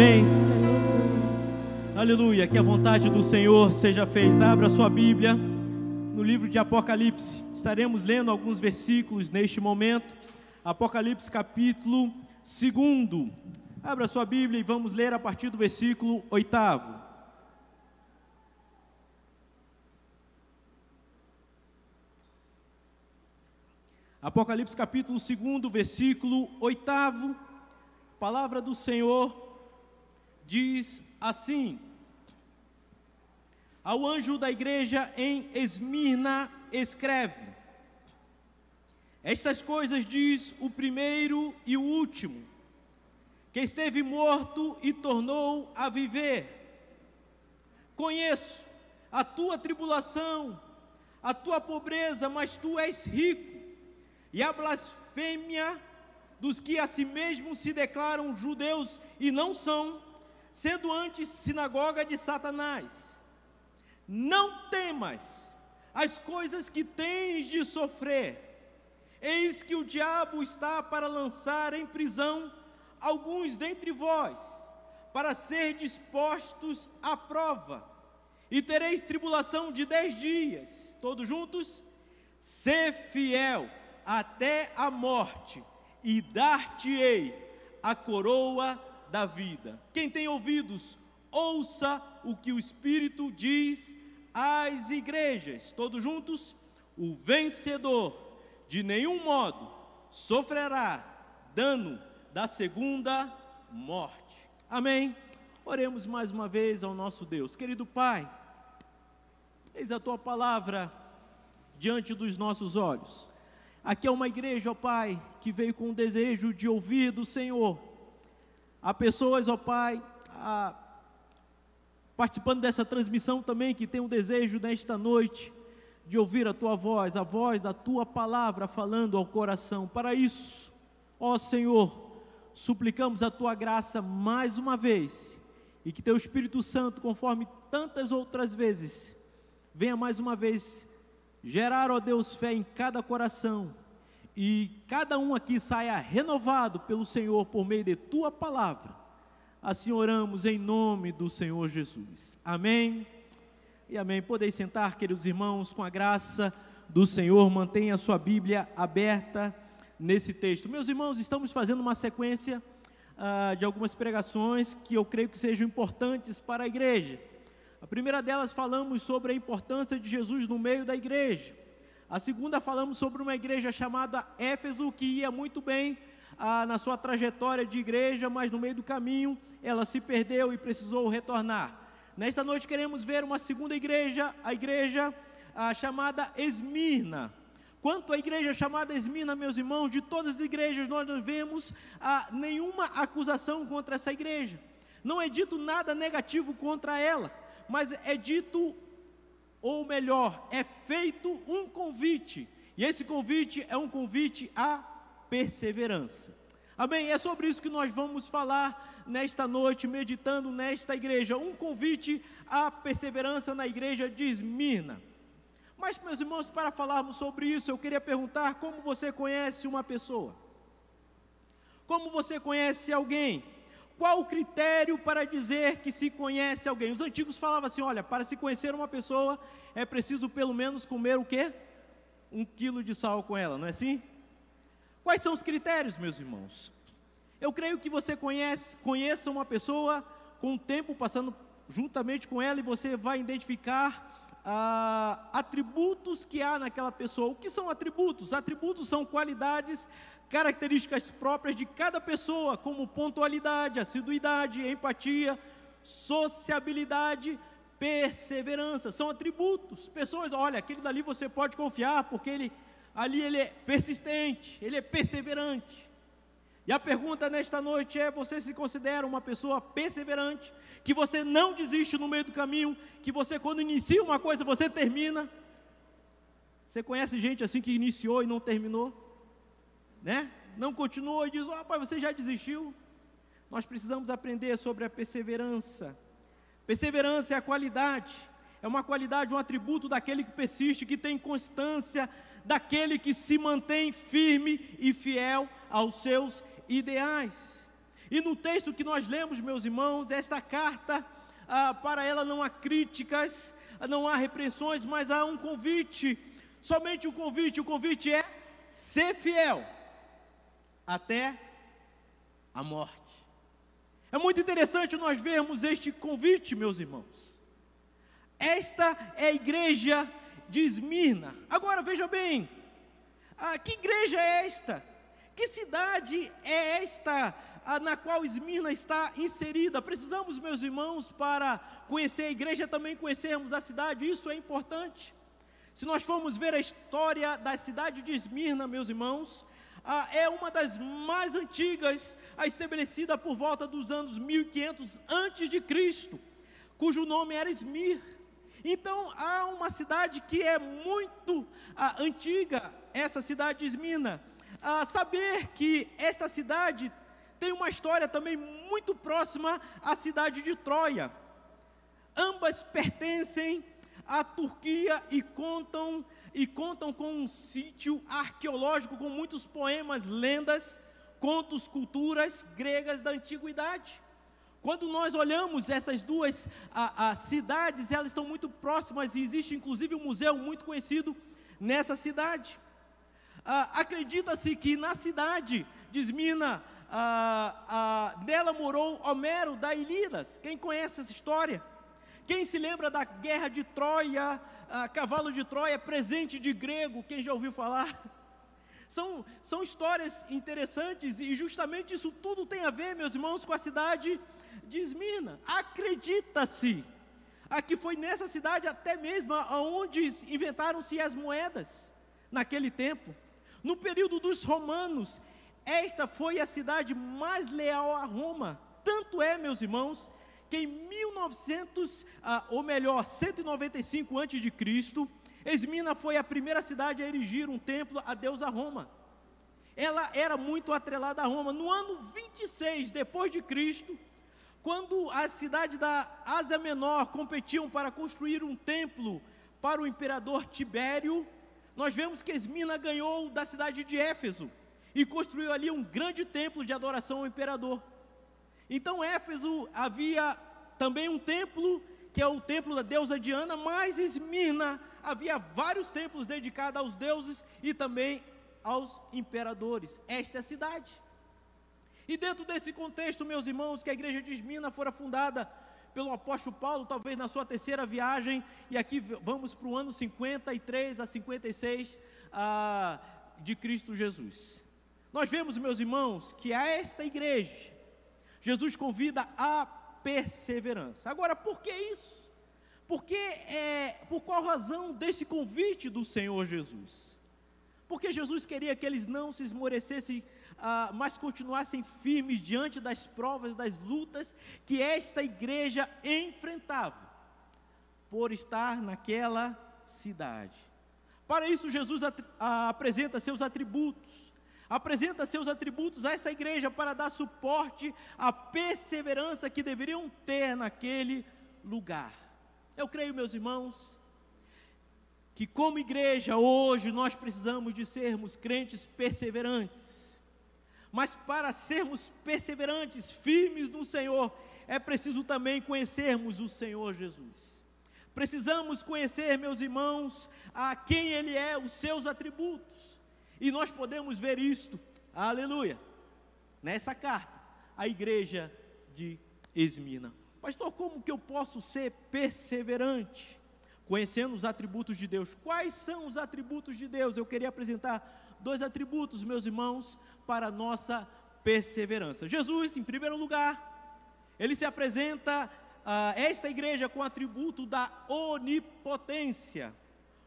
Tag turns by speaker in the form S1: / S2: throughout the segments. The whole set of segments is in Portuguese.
S1: Amém. Aleluia. Que a vontade do Senhor seja feita. Abra sua Bíblia no livro de Apocalipse. Estaremos lendo alguns versículos neste momento. Apocalipse capítulo 2. Abra sua Bíblia e vamos ler a partir do versículo 8. Apocalipse capítulo 2, versículo 8. Palavra do Senhor diz assim: Ao anjo da igreja em Esmirna escreve: Estas coisas diz o primeiro e o último, que esteve morto e tornou a viver. Conheço a tua tribulação, a tua pobreza, mas tu és rico, e a blasfêmia dos que a si mesmos se declaram judeus e não são, sendo antes sinagoga de Satanás. Não temas as coisas que tens de sofrer. Eis que o diabo está para lançar em prisão alguns dentre vós, para ser dispostos à prova. E tereis tribulação de dez dias, todos juntos? Ser fiel até a morte, e dar-te-ei a coroa da vida. Quem tem ouvidos, ouça o que o Espírito diz às igrejas. Todos juntos? O vencedor, de nenhum modo, sofrerá dano da segunda morte. Amém. Oremos mais uma vez ao nosso Deus. Querido Pai, eis a tua palavra diante dos nossos olhos. Aqui é uma igreja, ó Pai, que veio com o desejo de ouvir do Senhor Há pessoas, ó Pai, a, participando dessa transmissão também, que tem um desejo nesta noite de ouvir a tua voz, a voz da tua palavra falando ao coração. Para isso, ó Senhor, suplicamos a tua graça mais uma vez e que teu Espírito Santo, conforme tantas outras vezes, venha mais uma vez gerar, ó Deus, fé em cada coração e cada um aqui saia renovado pelo Senhor por meio de tua palavra. Assim oramos em nome do Senhor Jesus. Amém. E amém. Podeis sentar, queridos irmãos, com a graça do Senhor, mantenha a sua Bíblia aberta nesse texto. Meus irmãos, estamos fazendo uma sequência uh, de algumas pregações que eu creio que sejam importantes para a igreja. A primeira delas falamos sobre a importância de Jesus no meio da igreja. A segunda, falamos sobre uma igreja chamada Éfeso, que ia muito bem ah, na sua trajetória de igreja, mas no meio do caminho ela se perdeu e precisou retornar. Nesta noite queremos ver uma segunda igreja, a igreja ah, chamada Esmirna. Quanto à igreja chamada Esmirna, meus irmãos, de todas as igrejas nós não vemos ah, nenhuma acusação contra essa igreja. Não é dito nada negativo contra ela, mas é dito ou melhor, é feito um convite, e esse convite é um convite à perseverança. Amém? É sobre isso que nós vamos falar nesta noite, meditando nesta igreja. Um convite à perseverança na igreja de Esmirna. Mas, meus irmãos, para falarmos sobre isso, eu queria perguntar como você conhece uma pessoa? Como você conhece alguém? Qual o critério para dizer que se conhece alguém? Os antigos falavam assim: olha, para se conhecer uma pessoa é preciso pelo menos comer o quê? Um quilo de sal com ela, não é assim? Quais são os critérios, meus irmãos? Eu creio que você conhece, conheça uma pessoa com o tempo passando juntamente com ela e você vai identificar ah, atributos que há naquela pessoa. O que são atributos? Atributos são qualidades características próprias de cada pessoa, como pontualidade, assiduidade, empatia, sociabilidade, perseverança, são atributos. Pessoas, olha, aquele dali você pode confiar, porque ele ali ele é persistente, ele é perseverante. E a pergunta nesta noite é: você se considera uma pessoa perseverante, que você não desiste no meio do caminho, que você quando inicia uma coisa você termina? Você conhece gente assim que iniciou e não terminou? Né? Não continuou e diz: "Ó, oh, pai, você já desistiu?" Nós precisamos aprender sobre a perseverança. Perseverança é a qualidade, é uma qualidade, um atributo daquele que persiste, que tem constância, daquele que se mantém firme e fiel aos seus ideais. E no texto que nós lemos, meus irmãos, esta carta, ah, para ela não há críticas, não há repreensões, mas há um convite, somente um convite. O convite é ser fiel até a morte. É muito interessante nós vermos este convite, meus irmãos. Esta é a igreja de Esmirna. Agora veja bem, ah, que igreja é esta? Que cidade é esta ah, na qual Esmirna está inserida? Precisamos, meus irmãos, para conhecer a igreja, também conhecermos a cidade, isso é importante. Se nós formos ver a história da cidade de Esmirna, meus irmãos, ah, é uma das mais antigas, ah, estabelecida por volta dos anos 1500 antes de Cristo, cujo nome era Esmir. Então há uma cidade que é muito ah, antiga, essa cidade de Esmina. Ah, saber que esta cidade tem uma história também muito próxima à cidade de Troia. Ambas pertencem à Turquia e contam e contam com um sítio arqueológico com muitos poemas, lendas, contos, culturas gregas da antiguidade. Quando nós olhamos essas duas a, a, cidades, elas estão muito próximas e existe inclusive um museu muito conhecido nessa cidade. Ah, Acredita-se que na cidade de Esmina, ah, ah, nela morou Homero da Ilíadas. Quem conhece essa história? Quem se lembra da guerra de Troia, cavalo de Troia, presente de grego? Quem já ouviu falar? São, são histórias interessantes e justamente isso tudo tem a ver, meus irmãos, com a cidade de Esmina. Acredita-se que foi nessa cidade até mesmo onde inventaram-se as moedas naquele tempo. No período dos romanos, esta foi a cidade mais leal a Roma. Tanto é, meus irmãos, que em 1900, ah, ou melhor, 195 a.C., Esmina foi a primeira cidade a erigir um templo a Deus a Roma. Ela era muito atrelada a Roma. No ano 26 depois de Cristo, quando a cidade da Ásia Menor competiam para construir um templo para o imperador Tibério, nós vemos que Esmina ganhou da cidade de Éfeso e construiu ali um grande templo de adoração ao imperador. Então, Éfeso havia também um templo, que é o templo da deusa Diana, mas Esmina havia vários templos dedicados aos deuses e também aos imperadores. Esta é a cidade. E dentro desse contexto, meus irmãos, que a igreja de Esmina fora fundada pelo apóstolo Paulo, talvez na sua terceira viagem, e aqui vamos para o ano 53 a 56 ah, de Cristo Jesus. Nós vemos, meus irmãos, que a esta igreja, Jesus convida a perseverança. Agora, por que isso? Porque, é, por qual razão desse convite do Senhor Jesus? Porque Jesus queria que eles não se esmorecessem ah, mas continuassem firmes diante das provas, das lutas que esta igreja enfrentava, por estar naquela cidade. Para isso, Jesus apresenta seus atributos, apresenta seus atributos a essa igreja para dar suporte à perseverança que deveriam ter naquele lugar. Eu creio, meus irmãos, que como igreja hoje nós precisamos de sermos crentes perseverantes mas para sermos perseverantes, firmes no Senhor, é preciso também conhecermos o Senhor Jesus. Precisamos conhecer, meus irmãos, a quem Ele é, os seus atributos. E nós podemos ver isto, aleluia, nessa carta, a igreja de Esmina. Pastor, como que eu posso ser perseverante? Conhecendo os atributos de Deus. Quais são os atributos de Deus? Eu queria apresentar dois atributos, meus irmãos, para a nossa perseverança. Jesus, em primeiro lugar, ele se apresenta a esta igreja com o atributo da onipotência.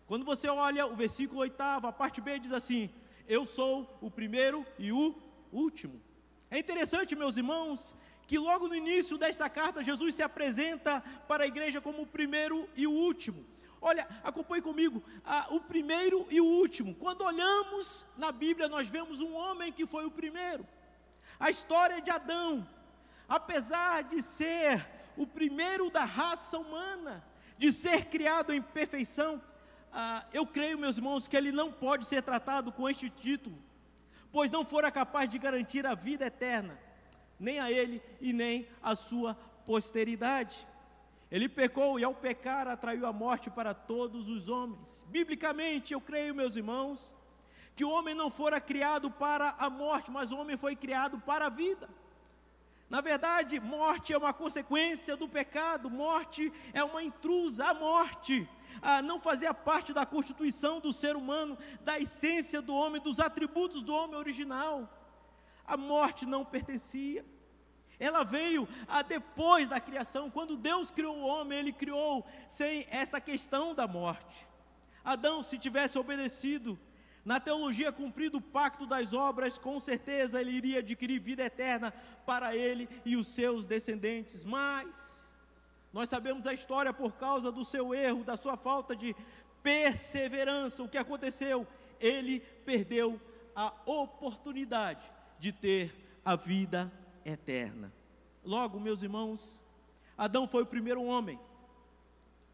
S1: Quando você olha o versículo oitavo, a parte B diz assim: Eu sou o primeiro e o último. É interessante, meus irmãos, que logo no início desta carta, Jesus se apresenta para a igreja como o primeiro e o último. Olha, acompanhe comigo, ah, o primeiro e o último. Quando olhamos na Bíblia, nós vemos um homem que foi o primeiro. A história de Adão, apesar de ser o primeiro da raça humana, de ser criado em perfeição, ah, eu creio, meus irmãos, que ele não pode ser tratado com este título, pois não fora capaz de garantir a vida eterna, nem a ele e nem a sua posteridade. Ele pecou e ao pecar atraiu a morte para todos os homens. Biblicamente, eu creio, meus irmãos, que o homem não fora criado para a morte, mas o homem foi criado para a vida. Na verdade, morte é uma consequência do pecado, morte é uma intrusa, a morte ah, não fazia parte da constituição do ser humano, da essência do homem, dos atributos do homem original. A morte não pertencia. Ela veio a depois da criação, quando Deus criou o homem, ele criou sem esta questão da morte. Adão, se tivesse obedecido, na teologia cumprido o pacto das obras, com certeza ele iria adquirir vida eterna para ele e os seus descendentes. Mas nós sabemos a história por causa do seu erro, da sua falta de perseverança. O que aconteceu? Ele perdeu a oportunidade de ter a vida eterna. Logo, meus irmãos, Adão foi o primeiro homem,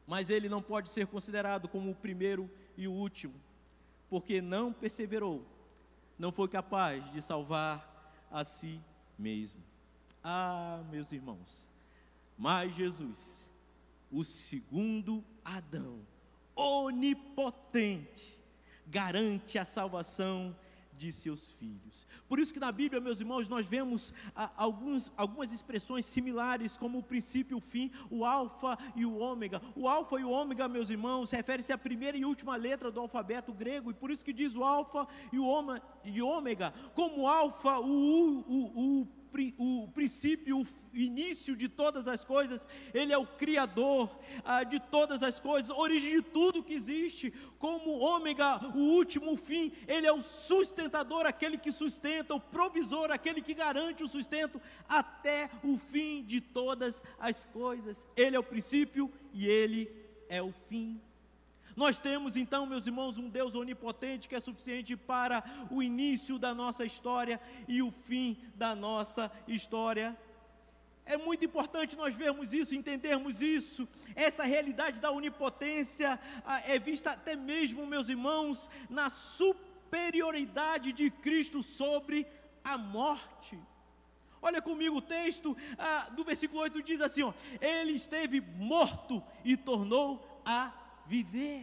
S1: mas ele não pode ser considerado como o primeiro e o último, porque não perseverou, não foi capaz de salvar a si mesmo. Ah, meus irmãos, mas Jesus, o segundo Adão, onipotente, garante a salvação de seus filhos. Por isso que na Bíblia, meus irmãos, nós vemos ah, alguns, algumas expressões similares, como o princípio e o fim, o alfa e o ômega. O alfa e o ômega, meus irmãos, refere-se à primeira e última letra do alfabeto grego, e por isso que diz o alfa e o ômega. Como alfa, o, o, o o princípio, o início de todas as coisas, Ele é o Criador ah, de todas as coisas, origem de tudo que existe, como ômega, o último fim, Ele é o sustentador, aquele que sustenta, o provisor, aquele que garante o sustento até o fim de todas as coisas. Ele é o princípio e Ele é o fim. Nós temos então, meus irmãos, um Deus onipotente que é suficiente para o início da nossa história e o fim da nossa história. É muito importante nós vermos isso, entendermos isso. Essa realidade da onipotência ah, é vista até mesmo, meus irmãos, na superioridade de Cristo sobre a morte. Olha comigo o texto ah, do versículo 8 diz assim: ó, Ele esteve morto e tornou a viver.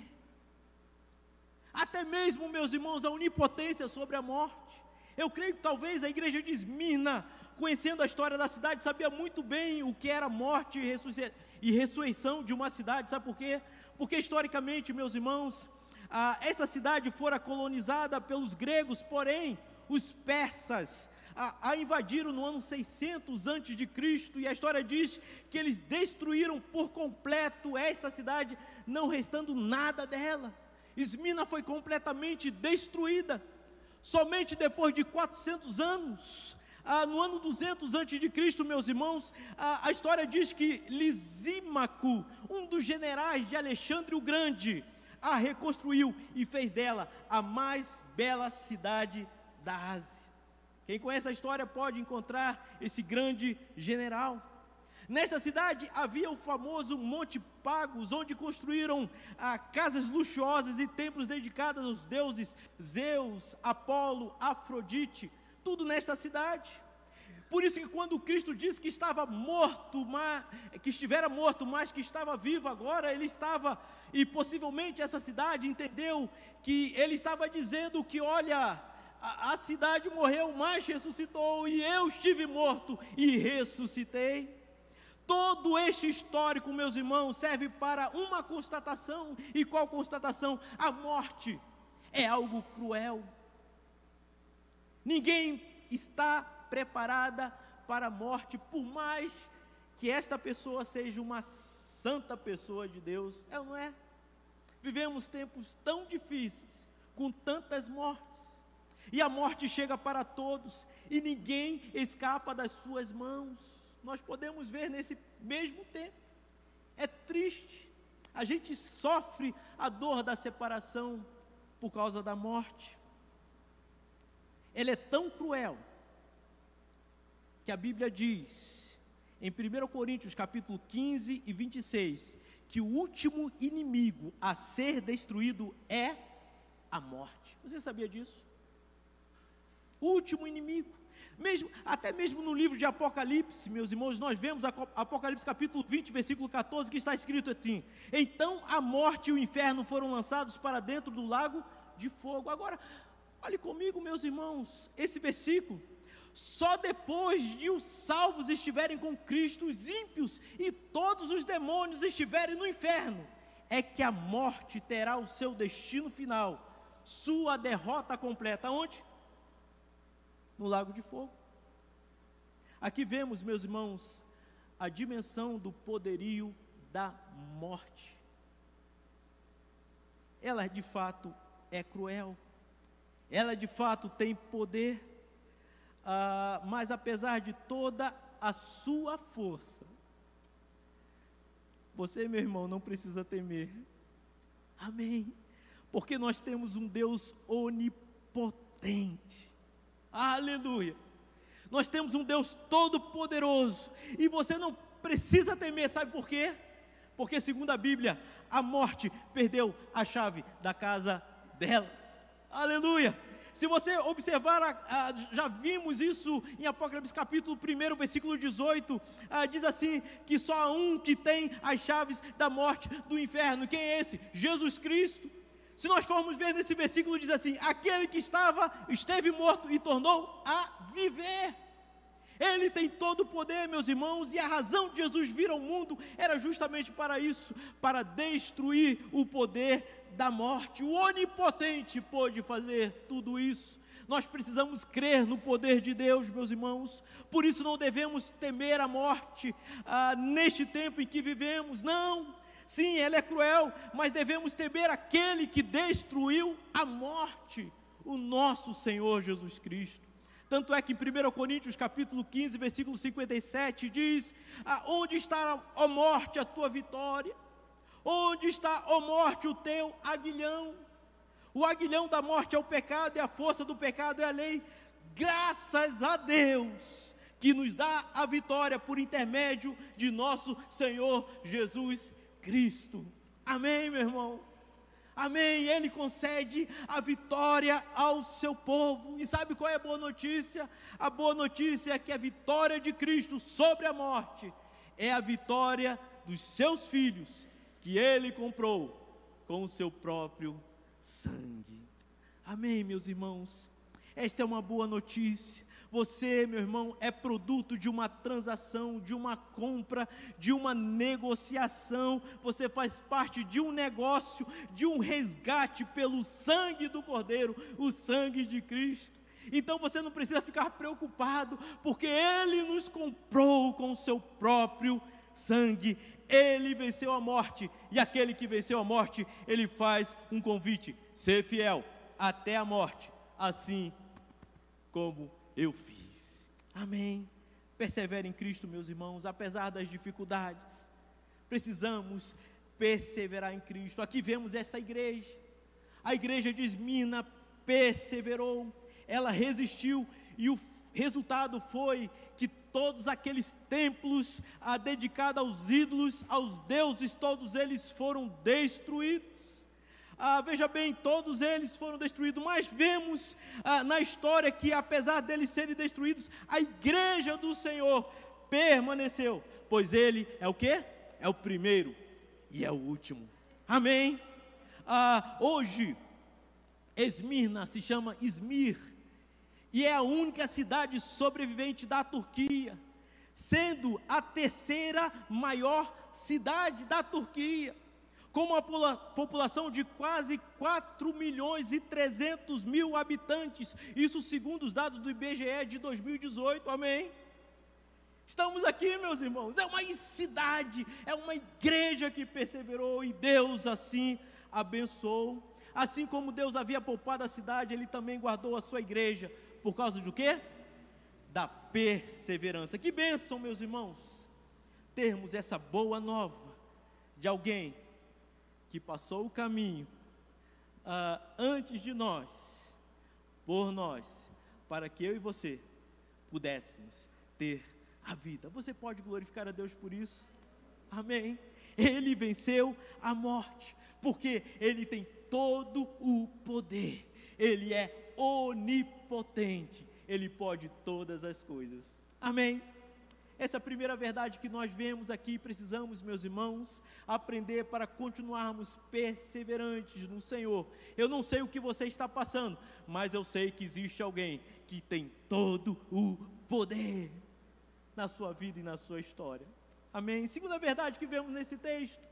S1: Até mesmo, meus irmãos, a onipotência sobre a morte. Eu creio que talvez a igreja de Esmirna, conhecendo a história da cidade, sabia muito bem o que era morte e ressurreição de uma cidade. Sabe por quê? Porque historicamente, meus irmãos, essa cidade fora colonizada pelos gregos, porém, os persas a, a invadiram no ano 600 antes de Cristo e a história diz que eles destruíram por completo esta cidade, não restando nada dela. Esmina foi completamente destruída. Somente depois de 400 anos, ah, no ano 200 antes de Cristo, meus irmãos, a história diz que Lisímaco, um dos generais de Alexandre o Grande, a reconstruiu e fez dela a mais bela cidade da Ásia. Quem conhece a história pode encontrar esse grande general. Nesta cidade havia o famoso Monte Pagos, onde construíram ah, casas luxuosas e templos dedicados aos deuses Zeus, Apolo, Afrodite, tudo nesta cidade. Por isso que quando Cristo disse que estava morto, mas, que estivera morto, mas que estava vivo agora, ele estava, e possivelmente essa cidade entendeu que ele estava dizendo que, olha, a, a cidade morreu, mas ressuscitou, e eu estive morto e ressuscitei. Todo este histórico, meus irmãos, serve para uma constatação, e qual constatação? A morte é algo cruel. Ninguém está preparada para a morte, por mais que esta pessoa seja uma santa pessoa de Deus, é ou não é? Vivemos tempos tão difíceis, com tantas mortes. E a morte chega para todos, e ninguém escapa das suas mãos. Nós podemos ver nesse mesmo tempo. É triste. A gente sofre a dor da separação por causa da morte. Ela é tão cruel que a Bíblia diz em 1 Coríntios capítulo 15 e 26 que o último inimigo a ser destruído é a morte. Você sabia disso? Último inimigo. Mesmo, até mesmo no livro de Apocalipse, meus irmãos, nós vemos Apocalipse capítulo 20, versículo 14, que está escrito assim: Então a morte e o inferno foram lançados para dentro do lago de fogo. Agora, olhe comigo, meus irmãos, esse versículo. Só depois de os salvos estiverem com Cristo, os ímpios e todos os demônios estiverem no inferno, é que a morte terá o seu destino final, sua derrota completa. Onde? No lago de fogo. Aqui vemos, meus irmãos, a dimensão do poderio da morte. Ela de fato é cruel, ela de fato tem poder, ah, mas apesar de toda a sua força, você, meu irmão, não precisa temer. Amém. Porque nós temos um Deus onipotente. Aleluia. Nós temos um Deus todo-poderoso e você não precisa temer, sabe por quê? Porque, segundo a Bíblia, a morte perdeu a chave da casa dela. Aleluia. Se você observar, já vimos isso em Apocalipse capítulo 1, versículo 18, ah, diz assim: que só há um que tem as chaves da morte do inferno. Quem é esse? Jesus Cristo. Se nós formos ver nesse versículo, diz assim: aquele que estava, esteve morto e tornou a viver. Ele tem todo o poder, meus irmãos, e a razão de Jesus vir ao mundo era justamente para isso para destruir o poder da morte. O onipotente pôde fazer tudo isso. Nós precisamos crer no poder de Deus, meus irmãos, por isso não devemos temer a morte ah, neste tempo em que vivemos, não Sim, ela é cruel, mas devemos temer aquele que destruiu a morte, o nosso Senhor Jesus Cristo. Tanto é que em 1 Coríntios capítulo 15, versículo 57 diz: Onde está, a morte, a tua vitória? Onde está, a morte, o teu aguilhão? O aguilhão da morte é o pecado e a força do pecado é a lei. Graças a Deus que nos dá a vitória por intermédio de nosso Senhor Jesus Cristo. Amém, meu irmão? Amém. Ele concede a vitória ao seu povo. E sabe qual é a boa notícia? A boa notícia é que a vitória de Cristo sobre a morte é a vitória dos seus filhos, que ele comprou com o seu próprio sangue. Amém, meus irmãos? Esta é uma boa notícia. Você, meu irmão, é produto de uma transação, de uma compra, de uma negociação. Você faz parte de um negócio, de um resgate pelo sangue do Cordeiro, o sangue de Cristo. Então você não precisa ficar preocupado, porque Ele nos comprou com o seu próprio sangue. Ele venceu a morte, e aquele que venceu a morte, ele faz um convite: ser fiel até a morte, assim como eu fiz. Amém. Persevere em Cristo, meus irmãos, apesar das dificuldades. Precisamos perseverar em Cristo. Aqui vemos essa igreja. A igreja de Esmina perseverou, ela resistiu e o resultado foi que todos aqueles templos dedicados aos ídolos, aos deuses, todos eles foram destruídos. Ah, veja bem, todos eles foram destruídos, mas vemos ah, na história que, apesar deles serem destruídos, a igreja do Senhor permaneceu, pois Ele é o que? É o primeiro e é o último. Amém? Ah, hoje, Esmirna se chama Izmir, e é a única cidade sobrevivente da Turquia, sendo a terceira maior cidade da Turquia com uma população de quase 4 milhões e 300 mil habitantes, isso segundo os dados do IBGE de 2018, amém? Estamos aqui, meus irmãos, é uma cidade, é uma igreja que perseverou e Deus assim abençoou. Assim como Deus havia poupado a cidade, Ele também guardou a sua igreja, por causa do quê? Da perseverança. Que bênção, meus irmãos, termos essa boa nova de alguém que passou o caminho uh, antes de nós, por nós, para que eu e você pudéssemos ter a vida. Você pode glorificar a Deus por isso? Amém. Ele venceu a morte, porque ele tem todo o poder. Ele é onipotente, ele pode todas as coisas. Amém. Essa é a primeira verdade que nós vemos aqui, precisamos, meus irmãos, aprender para continuarmos perseverantes no Senhor. Eu não sei o que você está passando, mas eu sei que existe alguém que tem todo o poder na sua vida e na sua história. Amém. Segunda verdade que vemos nesse texto.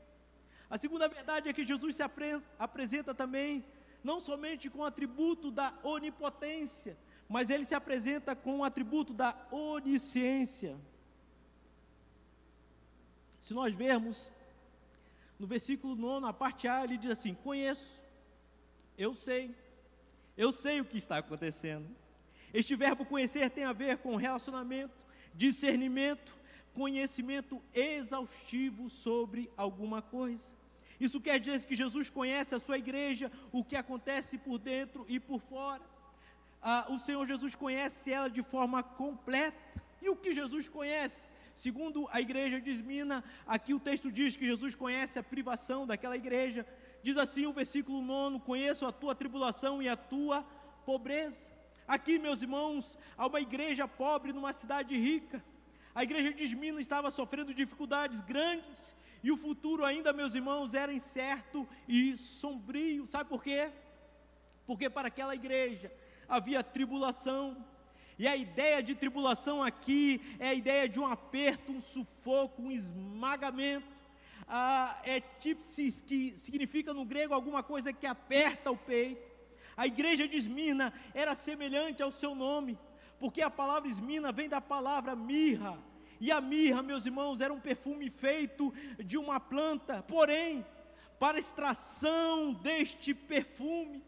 S1: A segunda verdade é que Jesus se apre apresenta também não somente com o atributo da onipotência, mas ele se apresenta com o atributo da onisciência. Se nós vermos no versículo 9, a parte A, ele diz assim: Conheço, eu sei, eu sei o que está acontecendo. Este verbo conhecer tem a ver com relacionamento, discernimento, conhecimento exaustivo sobre alguma coisa. Isso quer dizer que Jesus conhece a sua igreja, o que acontece por dentro e por fora. Ah, o Senhor Jesus conhece ela de forma completa. E o que Jesus conhece? Segundo a igreja de Esmina, aqui o texto diz que Jesus conhece a privação daquela igreja. Diz assim o versículo 9: Conheço a tua tribulação e a tua pobreza. Aqui, meus irmãos, há uma igreja pobre numa cidade rica. A igreja de Esmina estava sofrendo dificuldades grandes. E o futuro ainda, meus irmãos, era incerto e sombrio. Sabe por quê? Porque para aquela igreja havia tribulação, e a ideia de tribulação aqui é a ideia de um aperto, um sufoco, um esmagamento. Ah, é tipsis, que significa no grego alguma coisa que aperta o peito. A igreja de Esmina era semelhante ao seu nome, porque a palavra Esmina vem da palavra mirra. E a mirra, meus irmãos, era um perfume feito de uma planta, porém, para extração deste perfume,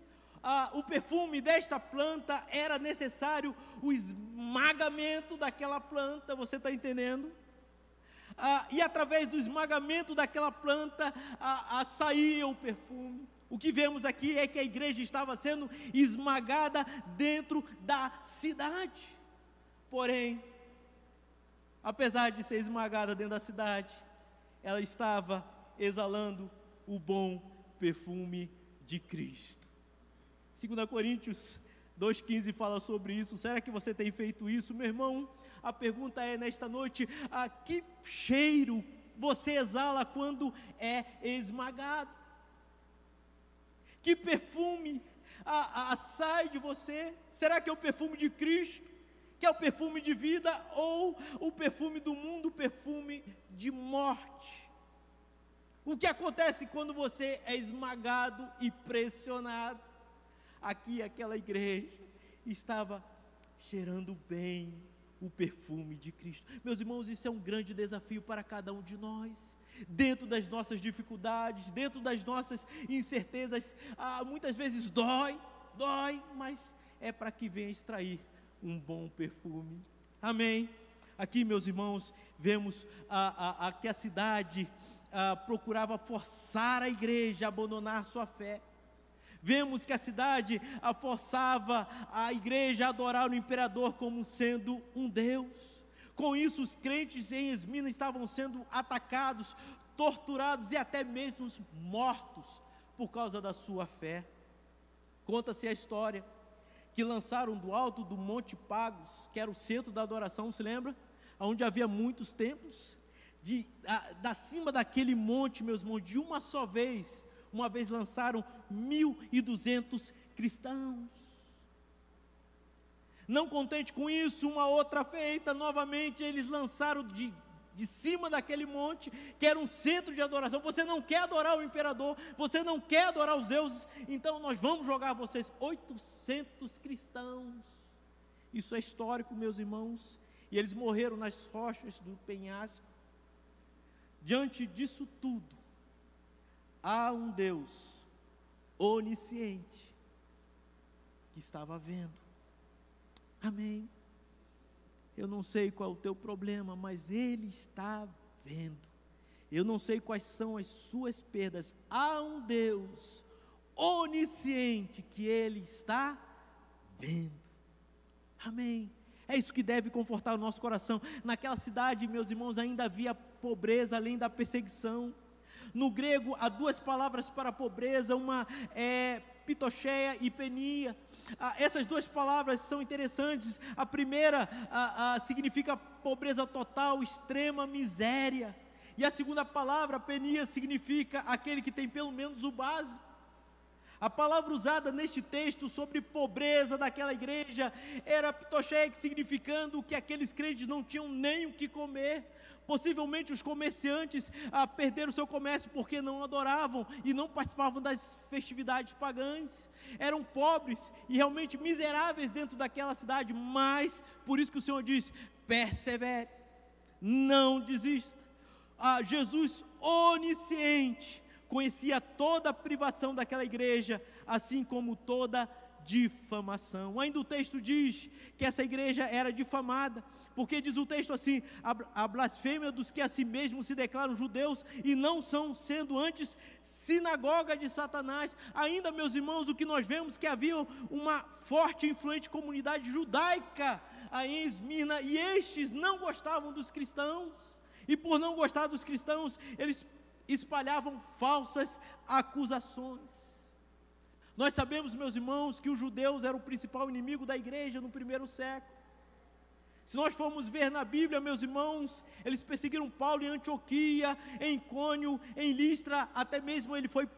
S1: ah, o perfume desta planta era necessário o esmagamento daquela planta, você está entendendo? Ah, e através do esmagamento daquela planta ah, saía o perfume. O que vemos aqui é que a igreja estava sendo esmagada dentro da cidade. Porém, apesar de ser esmagada dentro da cidade, ela estava exalando o bom perfume de Cristo. 2 Coríntios 2,15 fala sobre isso. Será que você tem feito isso, meu irmão? A pergunta é nesta noite: a que cheiro você exala quando é esmagado? Que perfume a, a, sai de você? Será que é o perfume de Cristo? Que é o perfume de vida ou o perfume do mundo, o perfume de morte? O que acontece quando você é esmagado e pressionado? Aqui aquela igreja estava cheirando bem o perfume de Cristo. Meus irmãos, isso é um grande desafio para cada um de nós. Dentro das nossas dificuldades, dentro das nossas incertezas, ah, muitas vezes dói, dói, mas é para que venha extrair um bom perfume. Amém. Aqui, meus irmãos, vemos a, que a cidade ah, procurava forçar a igreja a abandonar sua fé. Vemos que a cidade forçava a igreja a adorar o imperador como sendo um Deus. Com isso, os crentes em Esmina estavam sendo atacados, torturados e até mesmo mortos por causa da sua fé. Conta-se a história que lançaram do alto do Monte Pagos, que era o centro da adoração, se lembra? Onde havia muitos templos. De, a, da cima daquele monte, meus irmãos, de uma só vez, uma vez lançaram 1.200 cristãos. Não contente com isso, uma outra feita, novamente eles lançaram de, de cima daquele monte, que era um centro de adoração. Você não quer adorar o imperador, você não quer adorar os deuses, então nós vamos jogar vocês 800 cristãos. Isso é histórico, meus irmãos. E eles morreram nas rochas do penhasco. Diante disso tudo, há um Deus onisciente que estava vendo. Amém. Eu não sei qual é o teu problema, mas Ele está vendo. Eu não sei quais são as suas perdas. Há um Deus onisciente que Ele está vendo. Amém. É isso que deve confortar o nosso coração. Naquela cidade, meus irmãos, ainda havia pobreza além da perseguição. No grego há duas palavras para pobreza, uma é pitocheia e penia. ah, essas duas palavras são interessantes. A primeira ah, ah, significa pobreza total, extrema miséria. E a segunda palavra, penia, significa aquele que tem pelo menos o básico. A palavra usada neste texto sobre pobreza daquela igreja era ptoshek, significando que aqueles crentes não tinham nem o que comer. Possivelmente os comerciantes ah, perderam seu comércio porque não adoravam e não participavam das festividades pagãs. Eram pobres e realmente miseráveis dentro daquela cidade, mas por isso que o Senhor diz: persevere, não desista. Ah, Jesus onisciente conhecia toda a privação daquela igreja, assim como toda difamação. Ainda o texto diz que essa igreja era difamada, porque diz o texto assim: a, blasfêmia dos que a si mesmos se declaram judeus e não são, sendo antes sinagoga de Satanás. Ainda, meus irmãos, o que nós vemos que havia uma forte e influente comunidade judaica aí em Esmirna, e estes não gostavam dos cristãos. E por não gostar dos cristãos, eles espalhavam falsas acusações. Nós sabemos, meus irmãos, que os judeus eram o principal inimigo da igreja no primeiro século. Se nós formos ver na Bíblia, meus irmãos, eles perseguiram Paulo em Antioquia, em Cônio, em Listra, até mesmo ele foi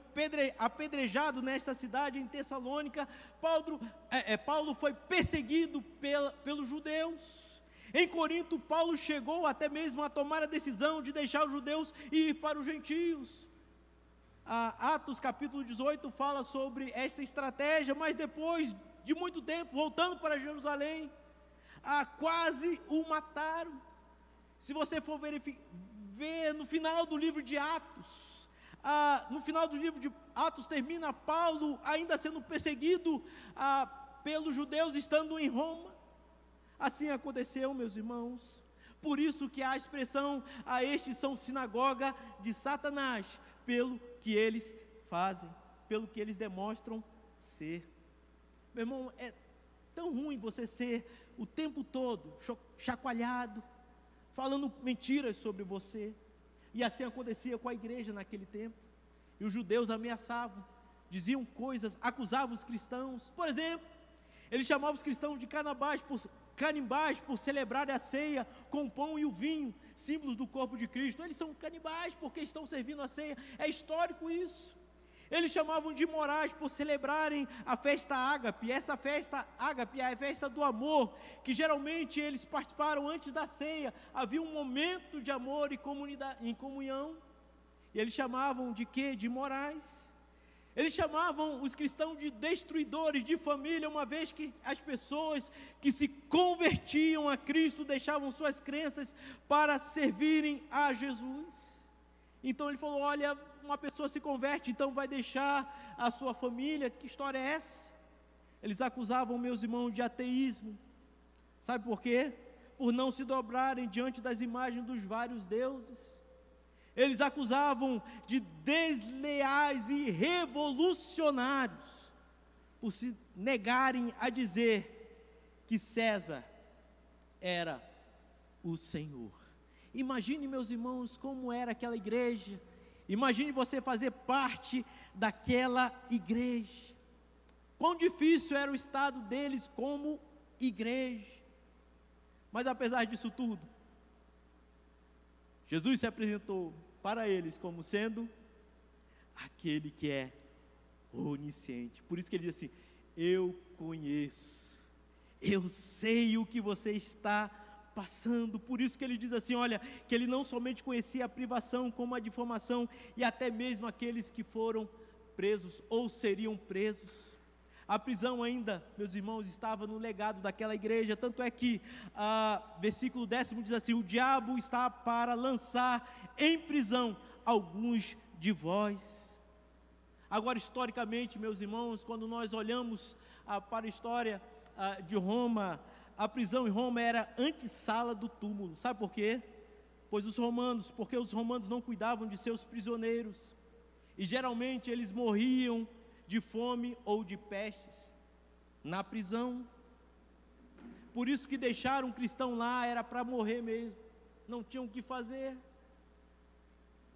S1: apedrejado nesta cidade, em Tessalônica. Paulo, é, é, Paulo foi perseguido pela, pelos judeus. Em Corinto, Paulo chegou até mesmo a tomar a decisão de deixar os judeus e ir para os gentios. Ah, Atos capítulo 18 fala sobre essa estratégia, mas depois de muito tempo, voltando para Jerusalém, ah, quase o mataram. Se você for ver no final do livro de Atos, ah, no final do livro de Atos termina Paulo ainda sendo perseguido ah, pelos judeus estando em Roma. Assim aconteceu, meus irmãos. Por isso que a expressão a estes são sinagoga de Satanás, pelo que eles fazem, pelo que eles demonstram ser. Meu irmão, é tão ruim você ser o tempo todo chacoalhado, falando mentiras sobre você. E assim acontecia com a igreja naquele tempo. E os judeus ameaçavam, diziam coisas, acusavam os cristãos. Por exemplo, eles chamavam os cristãos de canabais por, canibais por celebrar a ceia com o pão e o vinho, símbolos do corpo de Cristo. Eles são canibais porque estão servindo a ceia. É histórico isso. Eles chamavam de morais por celebrarem a festa ágape. Essa festa ágape é a festa do amor, que geralmente eles participaram antes da ceia. Havia um momento de amor e comunidade, em comunhão. E eles chamavam de quê? De morais. Eles chamavam os cristãos de destruidores de família, uma vez que as pessoas que se convertiam a Cristo deixavam suas crenças para servirem a Jesus. Então ele falou: Olha, uma pessoa se converte, então vai deixar a sua família. Que história é essa? Eles acusavam meus irmãos de ateísmo. Sabe por quê? Por não se dobrarem diante das imagens dos vários deuses. Eles acusavam de desleais e revolucionários por se negarem a dizer que César era o Senhor. Imagine, meus irmãos, como era aquela igreja. Imagine você fazer parte daquela igreja. Quão difícil era o estado deles como igreja. Mas apesar disso tudo, Jesus se apresentou para eles como sendo aquele que é onisciente. Por isso que ele diz assim: Eu conheço, eu sei o que você está passando. Por isso que ele diz assim: olha, que ele não somente conhecia a privação, como a difamação, e até mesmo aqueles que foram presos ou seriam presos. A prisão ainda, meus irmãos, estava no legado daquela igreja, tanto é que, ah, versículo décimo diz assim: o diabo está para lançar em prisão alguns de vós. Agora, historicamente, meus irmãos, quando nós olhamos ah, para a história ah, de Roma, a prisão em Roma era antessala do túmulo, sabe por quê? Pois os romanos, porque os romanos não cuidavam de seus prisioneiros, e geralmente eles morriam de fome ou de pestes, na prisão. Por isso que deixaram um cristão lá era para morrer mesmo, não tinham o que fazer.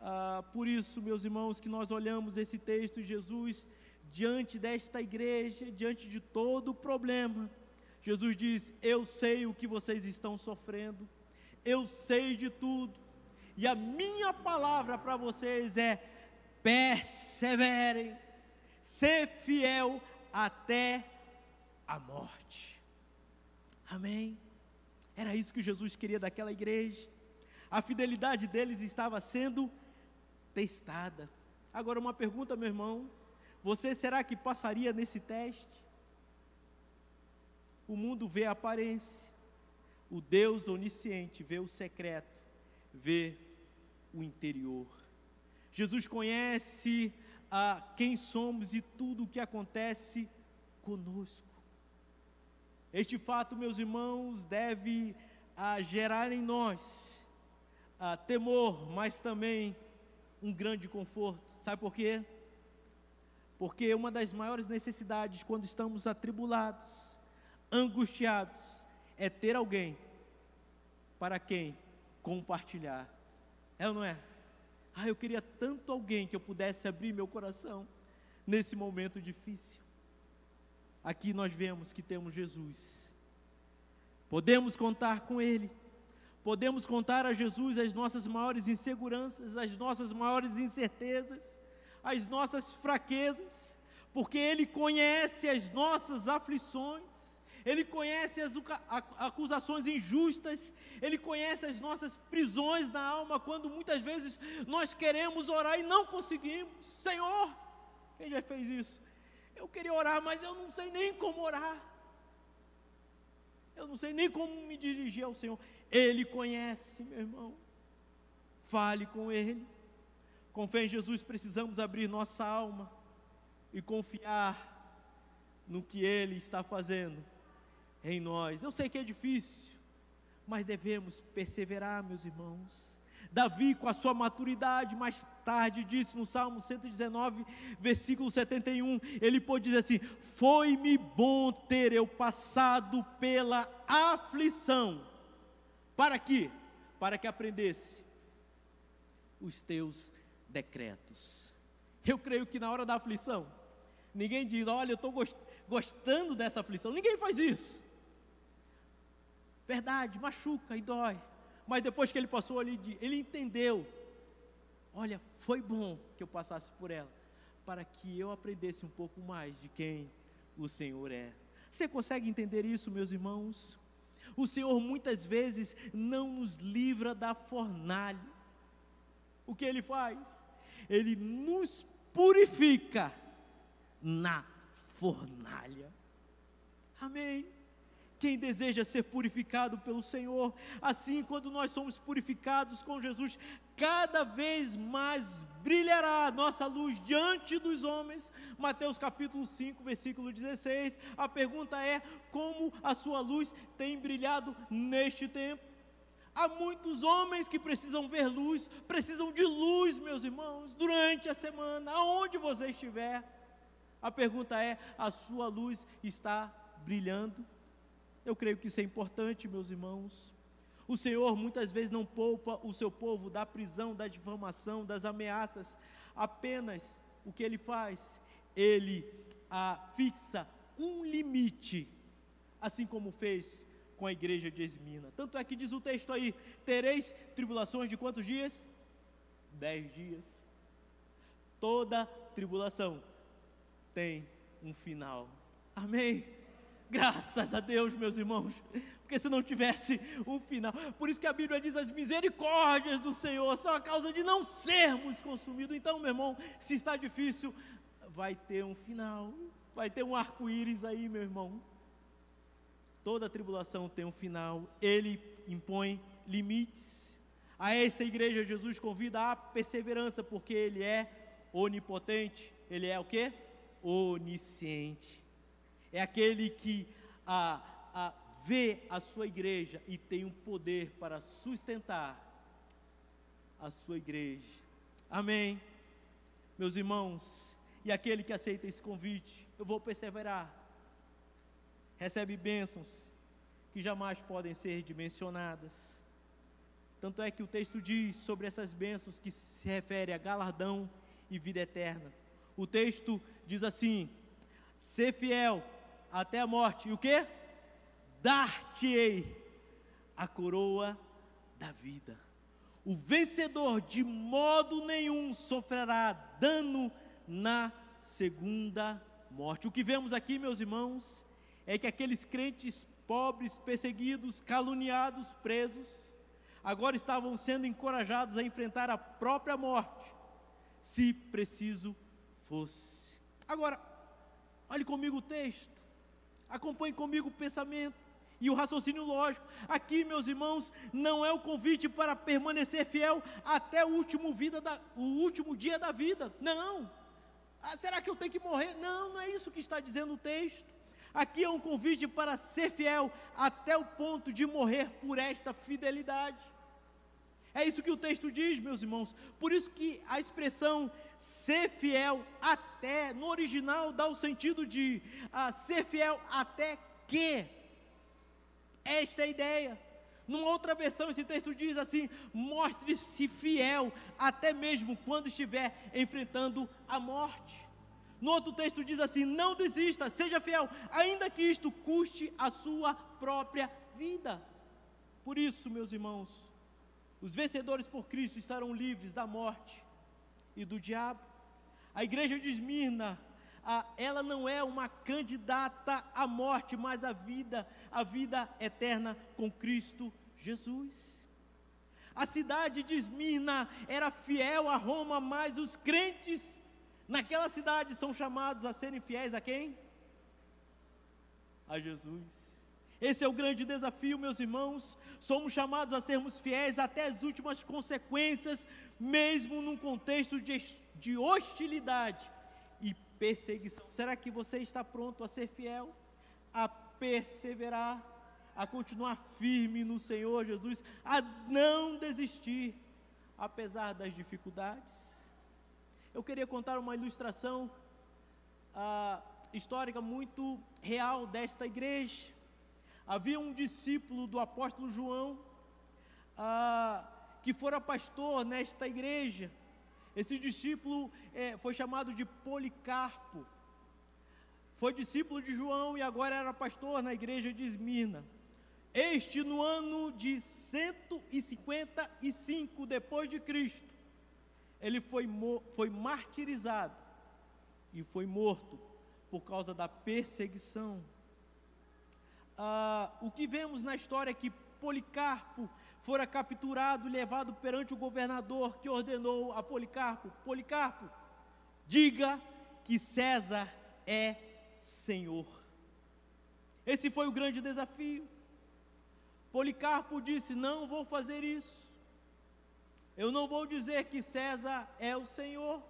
S1: Ah, por isso, meus irmãos, que nós olhamos esse texto, Jesus diante desta igreja, diante de todo o problema, Jesus diz: Eu sei o que vocês estão sofrendo, eu sei de tudo, e a minha palavra para vocês é: perseverem, ser fiel até a morte. Amém? Era isso que Jesus queria daquela igreja. A fidelidade deles estava sendo testada. Agora, uma pergunta, meu irmão: você será que passaria nesse teste? O mundo vê a aparência, o Deus onisciente vê o secreto, vê o interior. Jesus conhece a quem somos e tudo o que acontece conosco. Este fato, meus irmãos, deve a, gerar em nós a, temor, mas também um grande conforto. Sabe por quê? Porque uma das maiores necessidades quando estamos atribulados, angustiados, é ter alguém para quem compartilhar. É ou não é? Ah, eu queria tanto alguém que eu pudesse abrir meu coração nesse momento difícil. Aqui nós vemos que temos Jesus. Podemos contar com Ele. Podemos contar a Jesus as nossas maiores inseguranças, as nossas maiores incertezas, as nossas fraquezas, porque Ele conhece as nossas aflições, Ele conhece as acusações injustas, Ele conhece as nossas prisões na alma, quando muitas vezes nós queremos orar e não conseguimos. Senhor, quem já fez isso? Eu queria orar, mas eu não sei nem como orar. Eu não sei nem como me dirigir ao Senhor. Ele conhece, meu irmão. Fale com Ele. Com fé em Jesus, precisamos abrir nossa alma e confiar no que Ele está fazendo em nós. Eu sei que é difícil, mas devemos perseverar, meus irmãos. Davi, com a sua maturidade, mais tarde disse no Salmo 119, versículo 71, ele pôde dizer assim: Foi-me bom ter eu passado pela aflição. Para quê? Para que aprendesse os teus decretos. Eu creio que na hora da aflição, ninguém diz: Olha, eu estou gostando dessa aflição. Ninguém faz isso. Verdade, machuca e dói. Mas depois que ele passou ali, ele entendeu: olha, foi bom que eu passasse por ela, para que eu aprendesse um pouco mais de quem o Senhor é. Você consegue entender isso, meus irmãos? O Senhor muitas vezes não nos livra da fornalha. O que Ele faz? Ele nos purifica na fornalha. Amém quem deseja ser purificado pelo Senhor. Assim, quando nós somos purificados com Jesus, cada vez mais brilhará a nossa luz diante dos homens. Mateus capítulo 5, versículo 16. A pergunta é: como a sua luz tem brilhado neste tempo? Há muitos homens que precisam ver luz, precisam de luz, meus irmãos, durante a semana, aonde você estiver. A pergunta é: a sua luz está brilhando? Eu creio que isso é importante, meus irmãos. O Senhor muitas vezes não poupa o seu povo da prisão, da difamação, das ameaças. Apenas o que ele faz? Ele ah, fixa um limite, assim como fez com a igreja de Esmina. Tanto é que diz o texto aí: tereis tribulações de quantos dias? Dez dias. Toda tribulação tem um final. Amém. Graças a Deus, meus irmãos, porque se não tivesse um final, por isso que a Bíblia diz: as misericórdias do Senhor são a causa de não sermos consumidos. Então, meu irmão, se está difícil, vai ter um final, vai ter um arco-íris aí, meu irmão. Toda tribulação tem um final, ele impõe limites. A esta igreja, Jesus convida a perseverança, porque ele é onipotente, ele é o que? Onisciente é aquele que a, a, vê a sua igreja e tem um poder para sustentar a sua igreja. Amém. Meus irmãos, e aquele que aceita esse convite, eu vou perseverar. Recebe bênçãos que jamais podem ser dimensionadas. Tanto é que o texto diz sobre essas bênçãos que se refere a galardão e vida eterna. o texto diz assim: ser fiel até a morte, e o que? Dar-te-ei a coroa da vida. O vencedor de modo nenhum sofrerá dano na segunda morte. O que vemos aqui, meus irmãos, é que aqueles crentes pobres, perseguidos, caluniados, presos, agora estavam sendo encorajados a enfrentar a própria morte, se preciso fosse. Agora, olhe comigo o texto, acompanhe comigo o pensamento e o raciocínio lógico. Aqui, meus irmãos, não é o convite para permanecer fiel até o último, vida da, o último dia da vida. Não. Ah, será que eu tenho que morrer? Não, não é isso que está dizendo o texto. Aqui é um convite para ser fiel até o ponto de morrer por esta fidelidade. É isso que o texto diz, meus irmãos. Por isso que a expressão ser fiel até, no original, dá o sentido de ah, ser fiel até que. Esta é a ideia. Numa outra versão, esse texto diz assim: mostre-se fiel até mesmo quando estiver enfrentando a morte. No outro texto diz assim: não desista, seja fiel, ainda que isto custe a sua própria vida. Por isso, meus irmãos, os vencedores por Cristo estarão livres da morte e do diabo. A igreja de Esmirna, ela não é uma candidata à morte, mas à vida, a vida eterna com Cristo Jesus. A cidade de Esmirna era fiel a Roma, mas os crentes naquela cidade são chamados a serem fiéis a quem? A Jesus. Esse é o grande desafio, meus irmãos. Somos chamados a sermos fiéis até as últimas consequências, mesmo num contexto de, de hostilidade e perseguição. Será que você está pronto a ser fiel, a perseverar, a continuar firme no Senhor Jesus, a não desistir, apesar das dificuldades? Eu queria contar uma ilustração ah, histórica muito real desta igreja. Havia um discípulo do apóstolo João ah, que fora pastor nesta igreja. Esse discípulo eh, foi chamado de Policarpo. Foi discípulo de João e agora era pastor na igreja de Esmirna. Este no ano de 155 depois de Cristo ele foi, foi martirizado e foi morto por causa da perseguição. Ah, o que vemos na história é que Policarpo fora capturado e levado perante o governador que ordenou a Policarpo: Policarpo, diga que César é Senhor. Esse foi o grande desafio. Policarpo disse: Não vou fazer isso. Eu não vou dizer que César é o Senhor.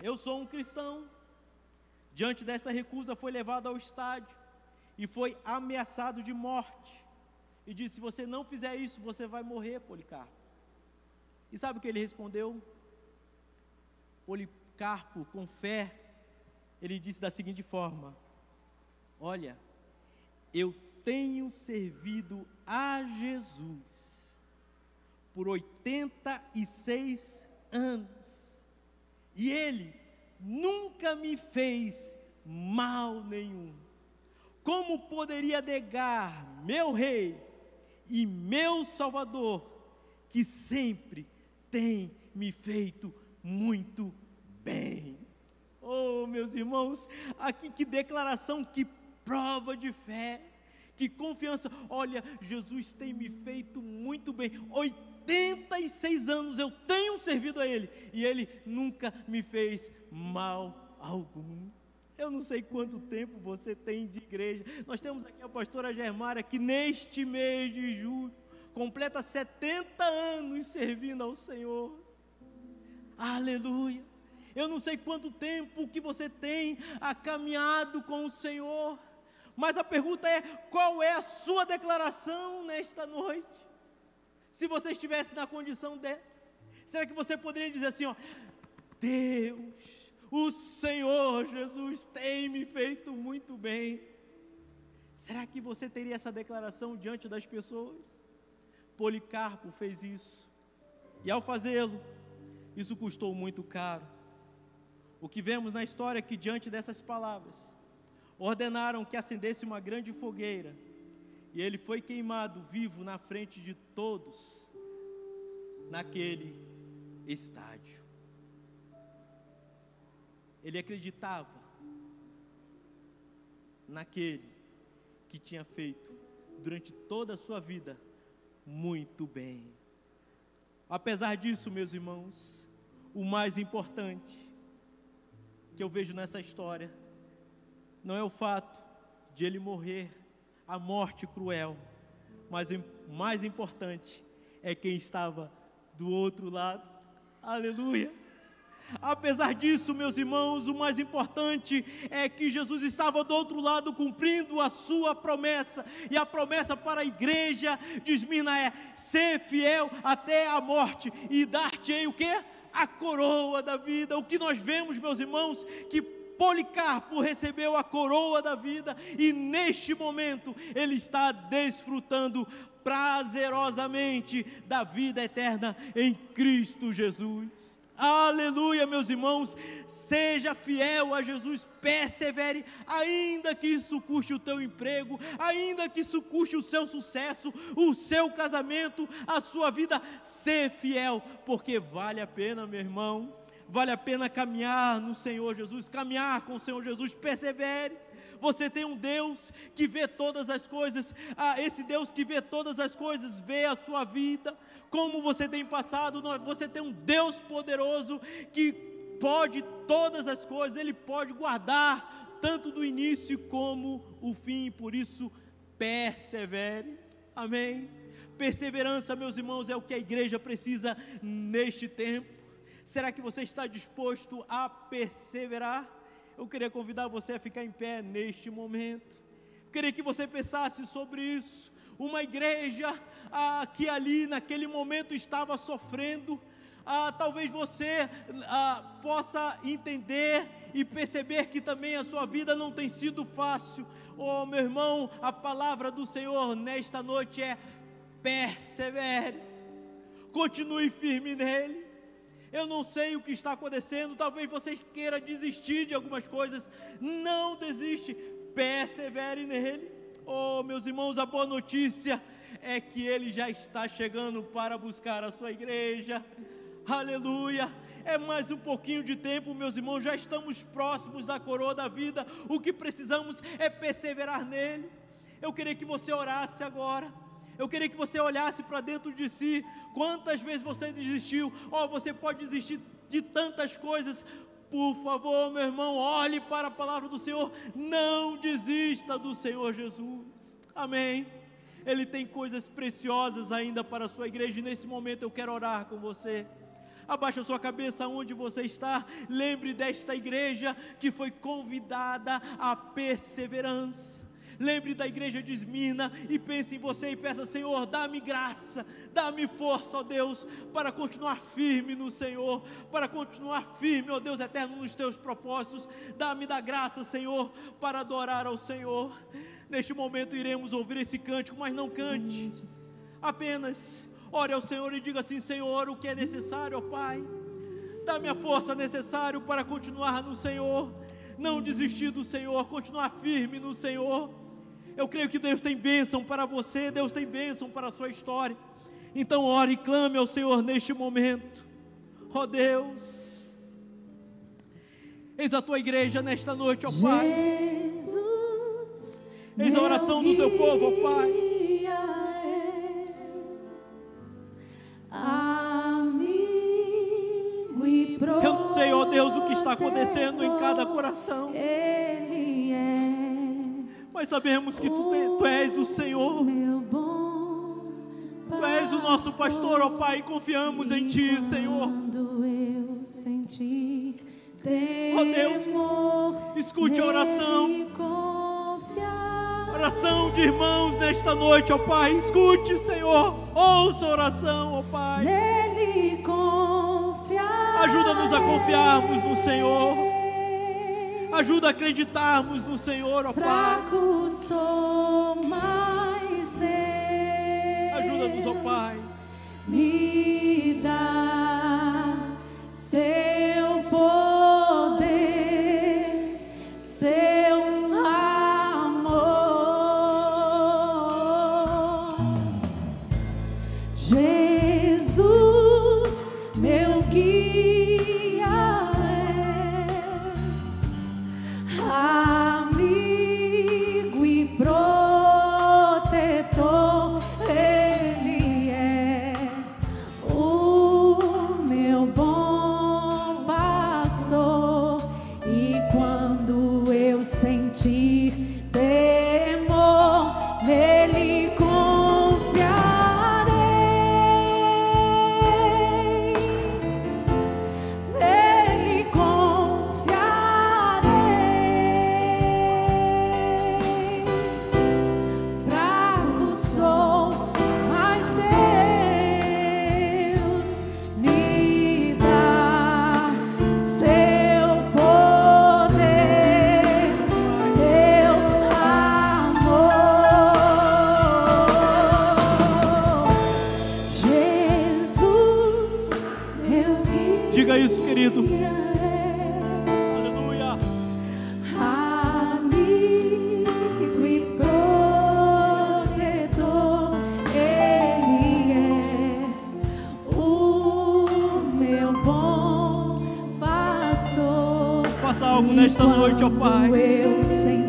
S1: Eu sou um cristão. Diante desta recusa, foi levado ao estádio e foi ameaçado de morte. E disse: Se você não fizer isso, você vai morrer, Policarpo. E sabe o que ele respondeu? Policarpo, com fé, ele disse da seguinte forma: Olha, eu tenho servido a Jesus por 86 anos. E ele nunca me fez mal nenhum. Como poderia negar meu rei e meu salvador, que sempre tem me feito muito bem? Oh, meus irmãos, aqui que declaração, que prova de fé, que confiança. Olha, Jesus tem me feito muito bem. 86 anos eu tenho servido a Ele e Ele nunca me fez mal algum. Eu não sei quanto tempo você tem de igreja. Nós temos aqui a pastora Germária que neste mês de julho completa 70 anos servindo ao Senhor. Aleluia. Eu não sei quanto tempo que você tem caminhado com o Senhor. Mas a pergunta é: qual é a sua declaração nesta noite? Se você estivesse na condição de, será que você poderia dizer assim, ó, Deus, o Senhor Jesus tem me feito muito bem. Será que você teria essa declaração diante das pessoas? Policarpo fez isso. E ao fazê-lo, isso custou muito caro. O que vemos na história é que, diante dessas palavras, ordenaram que acendesse uma grande fogueira, e ele foi queimado vivo na frente de todos, naquele estádio. Ele acreditava naquele que tinha feito durante toda a sua vida muito bem. Apesar disso, meus irmãos, o mais importante que eu vejo nessa história não é o fato de ele morrer a morte cruel, mas o mais importante é quem estava do outro lado. Aleluia. Apesar disso, meus irmãos, o mais importante é que Jesus estava do outro lado cumprindo a sua promessa. E a promessa para a igreja de Esmirna é: ser fiel até a morte e dar-te-ei o que? A coroa da vida. O que nós vemos, meus irmãos, que Policarpo recebeu a coroa da vida e neste momento ele está desfrutando prazerosamente da vida eterna em Cristo Jesus. Aleluia, meus irmãos. Seja fiel a Jesus, persevere, ainda que isso custe o teu emprego, ainda que isso custe o seu sucesso, o seu casamento, a sua vida. Ser fiel, porque vale a pena, meu irmão. Vale a pena caminhar no Senhor Jesus, caminhar com o Senhor Jesus, persevere. Você tem um Deus que vê todas as coisas, ah, esse Deus que vê todas as coisas, vê a sua vida, como você tem passado, você tem um Deus poderoso que pode todas as coisas, Ele pode guardar tanto do início como o fim, por isso persevere, amém. Perseverança, meus irmãos, é o que a igreja precisa neste tempo. Será que você está disposto a perseverar? Eu queria convidar você a ficar em pé neste momento. Eu queria que você pensasse sobre isso. Uma igreja ah, que ali naquele momento estava sofrendo. Ah, talvez você ah, possa entender e perceber que também a sua vida não tem sido fácil. Oh, meu irmão, a palavra do Senhor nesta noite é: persevere, continue firme nele. Eu não sei o que está acontecendo, talvez você queira desistir de algumas coisas. Não desiste, persevere nele. Oh, meus irmãos, a boa notícia é que ele já está chegando para buscar a sua igreja. Aleluia! É mais um pouquinho de tempo, meus irmãos, já estamos próximos da coroa da vida. O que precisamos é perseverar nele. Eu queria que você orasse agora. Eu queria que você olhasse para dentro de si. Quantas vezes você desistiu? Oh, você pode desistir de tantas coisas. Por favor, meu irmão, olhe para a palavra do Senhor. Não desista do Senhor Jesus. Amém. Ele tem coisas preciosas ainda para a sua igreja, e nesse momento eu quero orar com você. Abaixa sua cabeça onde você está. Lembre desta igreja que foi convidada à perseverança. Lembre da igreja de Esmirna e pense em você e peça: Senhor, dá-me graça, dá-me força, ó Deus, para continuar firme no Senhor, para continuar firme, ó Deus eterno, nos teus propósitos. Dá-me da graça, Senhor, para adorar ao Senhor. Neste momento iremos ouvir esse cântico, mas não cante. Apenas ore ao Senhor e diga assim: Senhor, o que é necessário, ó Pai. Dá-me a força necessária para continuar no Senhor. Não desistir do Senhor, continuar firme no Senhor. Eu creio que Deus tem bênção para você, Deus tem bênção para a sua história. Então ore e clame ao Senhor neste momento. Ó oh Deus, eis a tua igreja nesta noite, ó oh Pai. Jesus. Eis a oração do teu povo, ó Pai. Eu não sei, ó Deus, o que está acontecendo em cada coração. Mas sabemos que tu, te, tu és o Senhor. Tu és o nosso pastor, ó Pai, e confiamos em Ti, Senhor. Ó Deus, escute a oração oração de irmãos nesta noite, ó Pai. Escute, Senhor. Ouça a oração, ó Pai. Ajuda-nos a confiarmos no Senhor. Ajuda a acreditarmos no Senhor, ó Pai. sou mais Deus. Ajuda-nos, ó Pai. Me dá Pai.
S2: Quando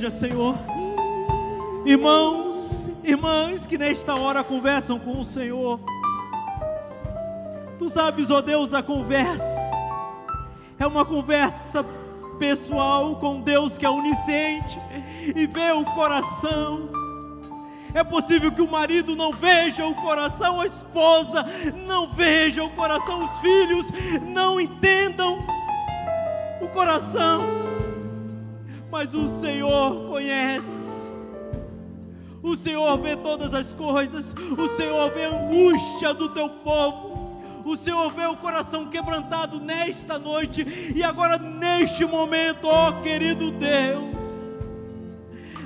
S1: igreja, Senhor. Irmãos, irmãs que nesta hora conversam com o Senhor. Tu sabes, ó Deus, a conversa é uma conversa pessoal com Deus que é onisciente e vê o coração. É possível que o marido não veja o coração, a esposa não veja o coração, os filhos não entendam o coração, mas o Senhor conhece. O Senhor vê todas as coisas, o Senhor vê a angústia do teu povo. O Senhor vê o coração quebrantado nesta noite e agora neste momento, ó querido Deus.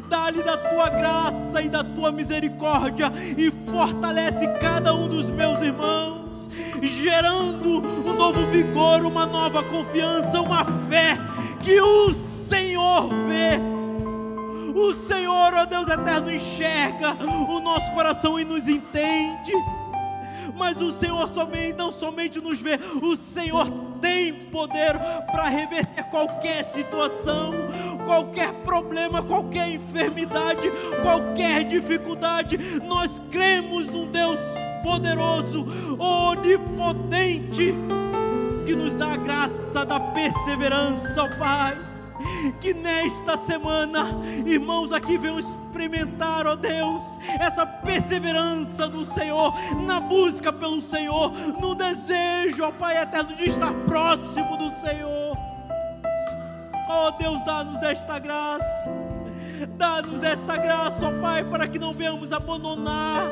S1: Dá-lhe da tua graça e da tua misericórdia e fortalece cada um dos meus irmãos, gerando um novo vigor, uma nova confiança, uma fé que o Senhor vê. O Senhor, ó Deus eterno, enxerga o nosso coração e nos entende. Mas o Senhor somente, não somente nos vê, o Senhor tem poder para reverter qualquer situação, qualquer problema, qualquer enfermidade, qualquer dificuldade. Nós cremos num Deus poderoso, onipotente, que nos dá a graça da perseverança, ó Pai. Que nesta semana, irmãos aqui venham experimentar, ó Deus, essa perseverança do Senhor, na busca pelo Senhor, no desejo, ó Pai eterno, de estar próximo do Senhor. Ó Deus, dá-nos desta graça, dá-nos desta graça, ó Pai, para que não venhamos abandonar.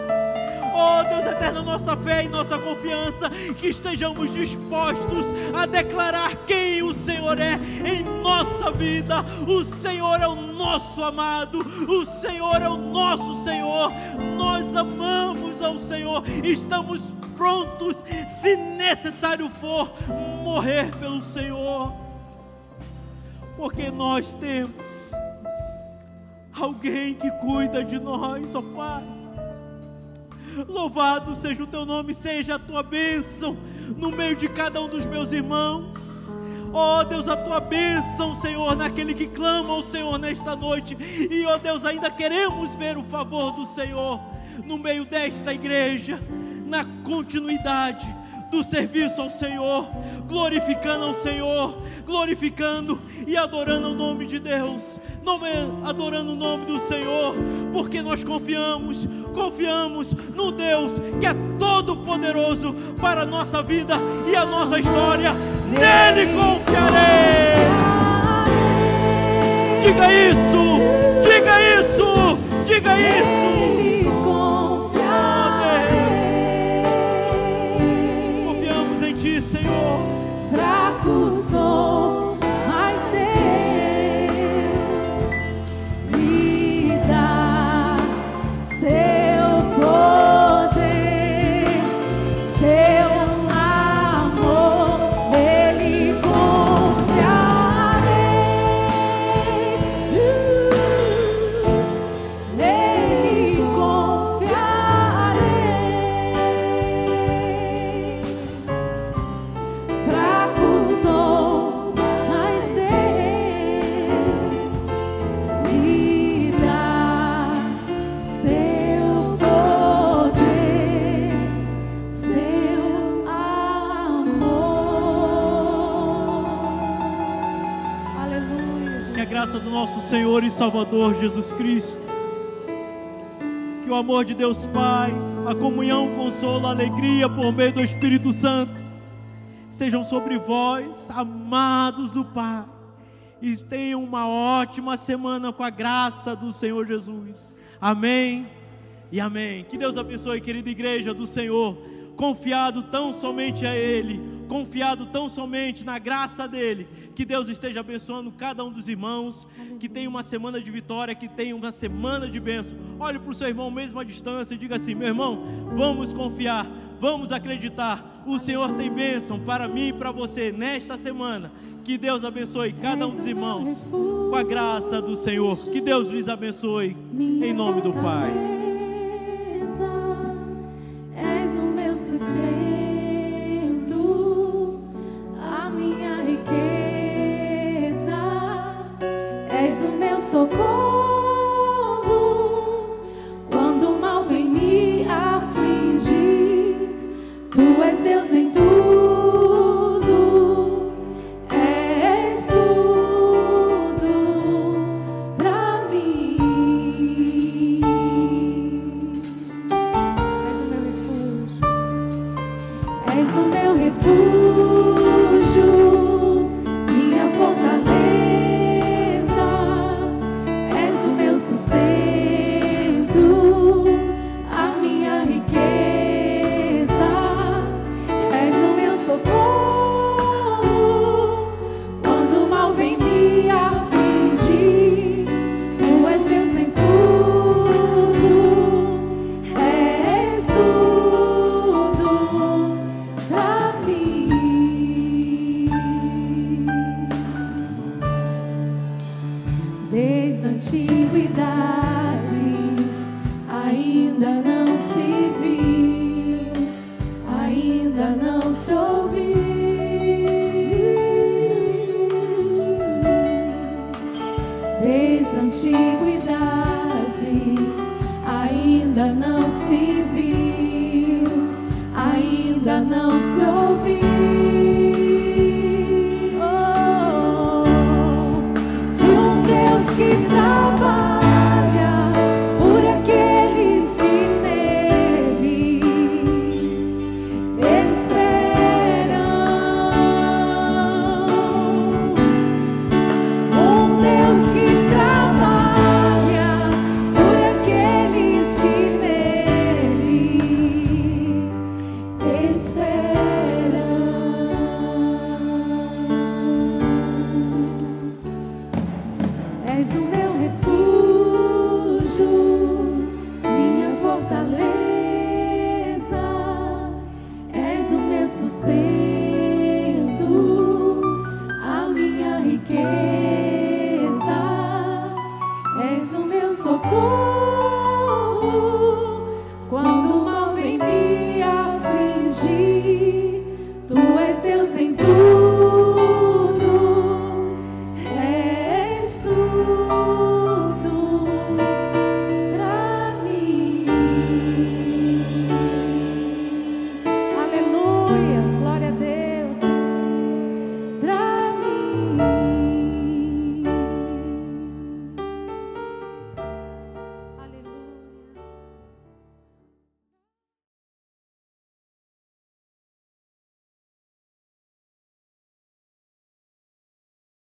S1: Ó Deus eterno, nossa fé e nossa confiança, que estejamos dispostos a declarar quem o Senhor é em nossa vida. O Senhor é o nosso amado, o Senhor é o nosso Senhor. Nós amamos ao Senhor, estamos prontos, se necessário for, morrer pelo Senhor, porque nós temos alguém que cuida de nós, ó Pai. Louvado seja o teu nome, seja a tua bênção no meio de cada um dos meus irmãos. Ó oh, Deus, a tua bênção, Senhor, naquele que clama ao Senhor nesta noite. E ó oh, Deus, ainda queremos ver o favor do Senhor no meio desta igreja, na continuidade do serviço ao Senhor, glorificando ao Senhor, glorificando e adorando o nome de Deus, adorando o nome do Senhor, porque nós confiamos, confiamos no Deus que é todo poderoso para a nossa vida e a nossa história. Nele confiarei. Diga isso, diga isso, diga isso. Senhor e Salvador Jesus Cristo, que o amor de Deus Pai, a comunhão, o consolo, a alegria por meio do Espírito Santo, sejam sobre vós, amados do Pai, e tenham uma ótima semana com a graça do Senhor Jesus. Amém e amém. Que Deus abençoe, querida igreja do Senhor, confiado tão somente a Ele, confiado tão somente na graça dEle. Que Deus esteja abençoando cada um dos irmãos, que tenha uma semana de vitória, que tenha uma semana de bênção. Olhe para o seu irmão mesmo à distância e diga assim: meu irmão, vamos confiar, vamos acreditar. O Senhor tem bênção para mim e para você nesta semana. Que Deus abençoe cada um dos irmãos com a graça do Senhor. Que Deus lhes abençoe. Em nome do Pai.
S2: desde a antiguidade, ainda não se viu, ainda não se ouviu.